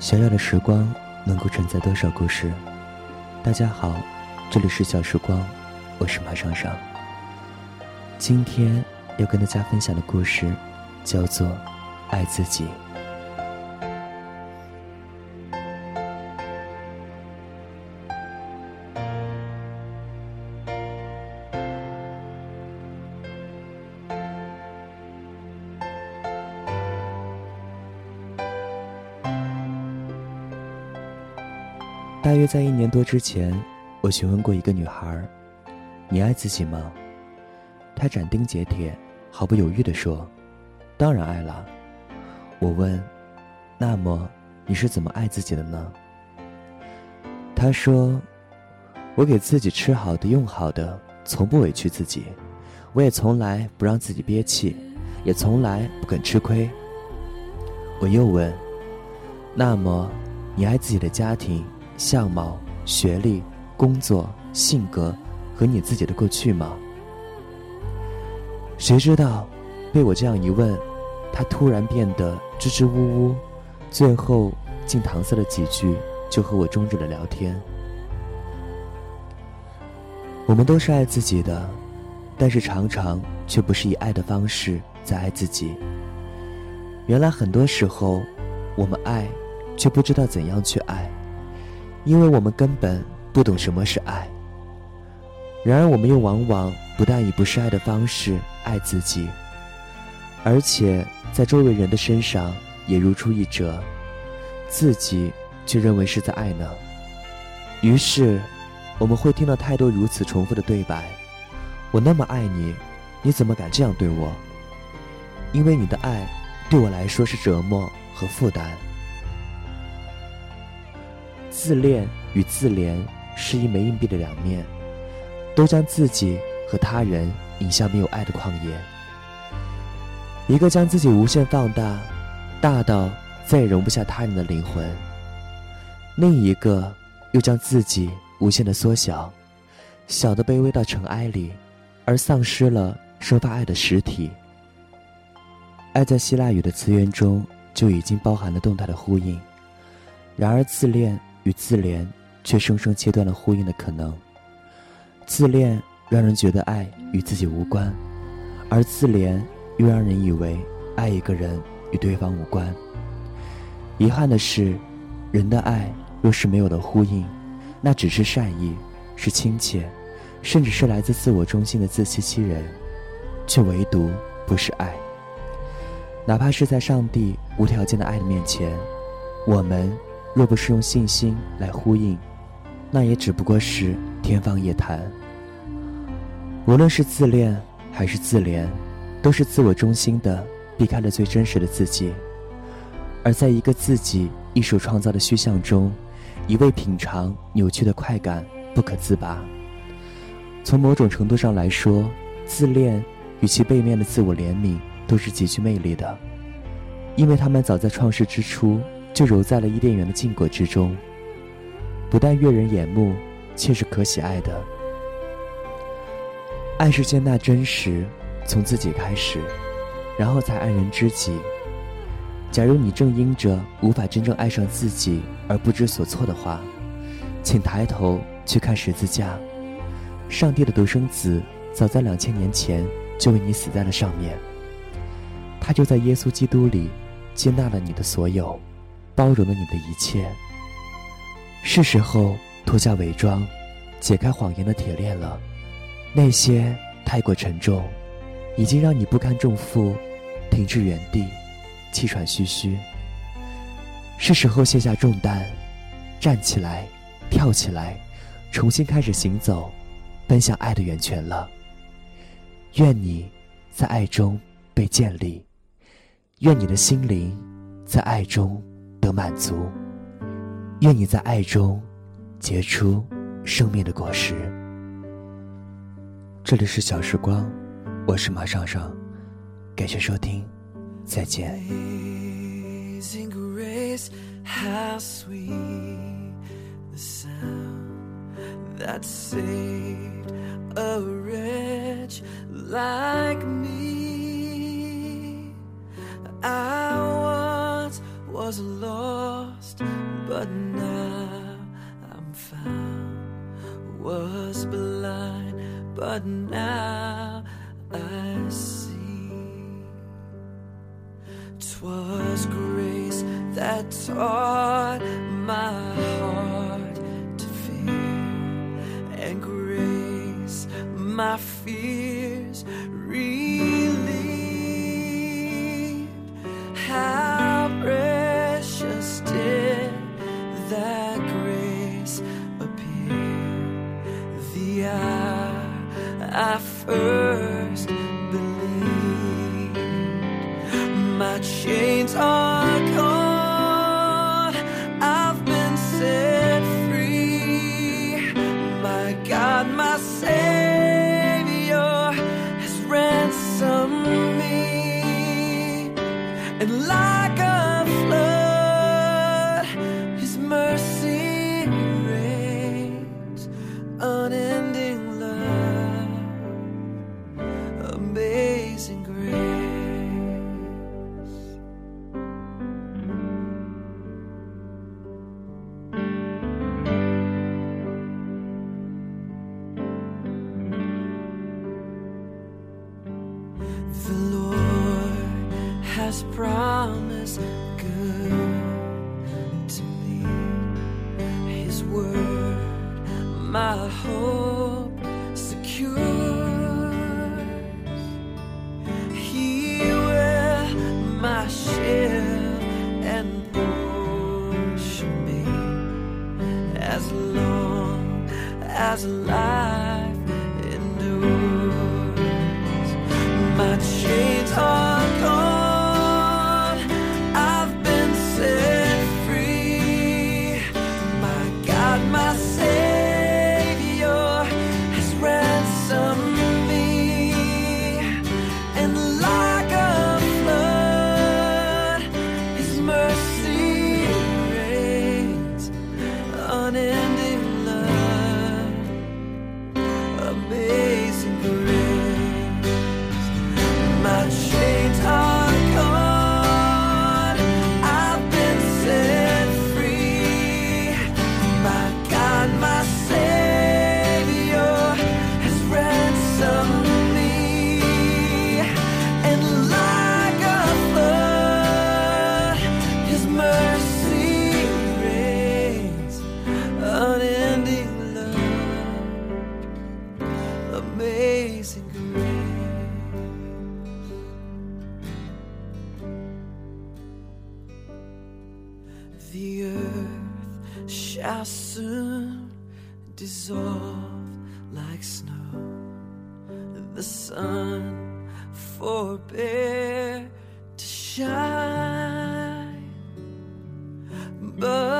小小的时光能够承载多少故事？大家好，这里是小时光，我是马上上。今天要跟大家分享的故事叫做《爱自己》。大约在一年多之前，我询问过一个女孩：“你爱自己吗？”她斩钉截铁、毫不犹豫地说：“当然爱了。”我问：“那么你是怎么爱自己的呢？”她说：“我给自己吃好的、用好的，从不委屈自己，我也从来不让自己憋气，也从来不肯吃亏。”我又问：“那么你爱自己的家庭？”相貌、学历、工作、性格和你自己的过去吗？谁知道，被我这样一问，他突然变得支支吾吾，最后竟搪塞了几句，就和我终止了聊天。我们都是爱自己的，但是常常却不是以爱的方式在爱自己。原来很多时候，我们爱，却不知道怎样去爱。因为我们根本不懂什么是爱，然而我们又往往不但以不是爱的方式爱自己，而且在周围人的身上也如出一辙，自己却认为是在爱呢。于是，我们会听到太多如此重复的对白：“我那么爱你，你怎么敢这样对我？”因为你的爱对我来说是折磨和负担。自恋与自怜是一枚硬币的两面，都将自己和他人引向没有爱的旷野。一个将自己无限放大，大到再也容不下他人的灵魂；另一个又将自己无限的缩小，小的卑微到尘埃里，而丧失了生发爱的实体。爱在希腊语的词源中就已经包含了动态的呼应，然而自恋。与自怜却生生切断了呼应的可能。自恋让人觉得爱与自己无关，而自怜又让人以为爱一个人与对方无关。遗憾的是，人的爱若是没有了呼应，那只是善意，是亲切，甚至是来自自我中心的自欺欺人，却唯独不是爱。哪怕是在上帝无条件的爱的面前，我们。若不是用信心来呼应，那也只不过是天方夜谭。无论是自恋还是自怜，都是自我中心的，避开了最真实的自己。而在一个自己一手创造的虚像中，一味品尝扭曲的快感，不可自拔。从某种程度上来说，自恋与其背面的自我怜悯都是极具魅力的，因为他们早在创世之初。就揉在了伊甸园的禁果之中，不但悦人眼目，却是可喜爱的。爱是接纳真实，从自己开始，然后才爱人知己。假如你正因着无法真正爱上自己而不知所措的话，请抬头去看十字架，上帝的独生子早在两千年前就为你死在了上面。他就在耶稣基督里接纳了你的所有。包容了你的一切，是时候脱下伪装，解开谎言的铁链了。那些太过沉重，已经让你不堪重负，停滞原地，气喘吁吁。是时候卸下重担，站起来，跳起来，重新开始行走，奔向爱的源泉了。愿你在爱中被建立，愿你的心灵在爱中。得满足，愿你在爱中结出生命的果实。这里是小时光，我是马上上，感谢收听，再见。Was lost, but now I'm found. Was blind, but now I see. Twas grace that taught my heart to fear, and grace my fears relieved. How I first believed. My chains are gone, I've been set free. My God, my Savior has ransomed me. And like The Lord has promised good to me. His word, my hope secures. Dissolve like snow. The sun forbear to shine. But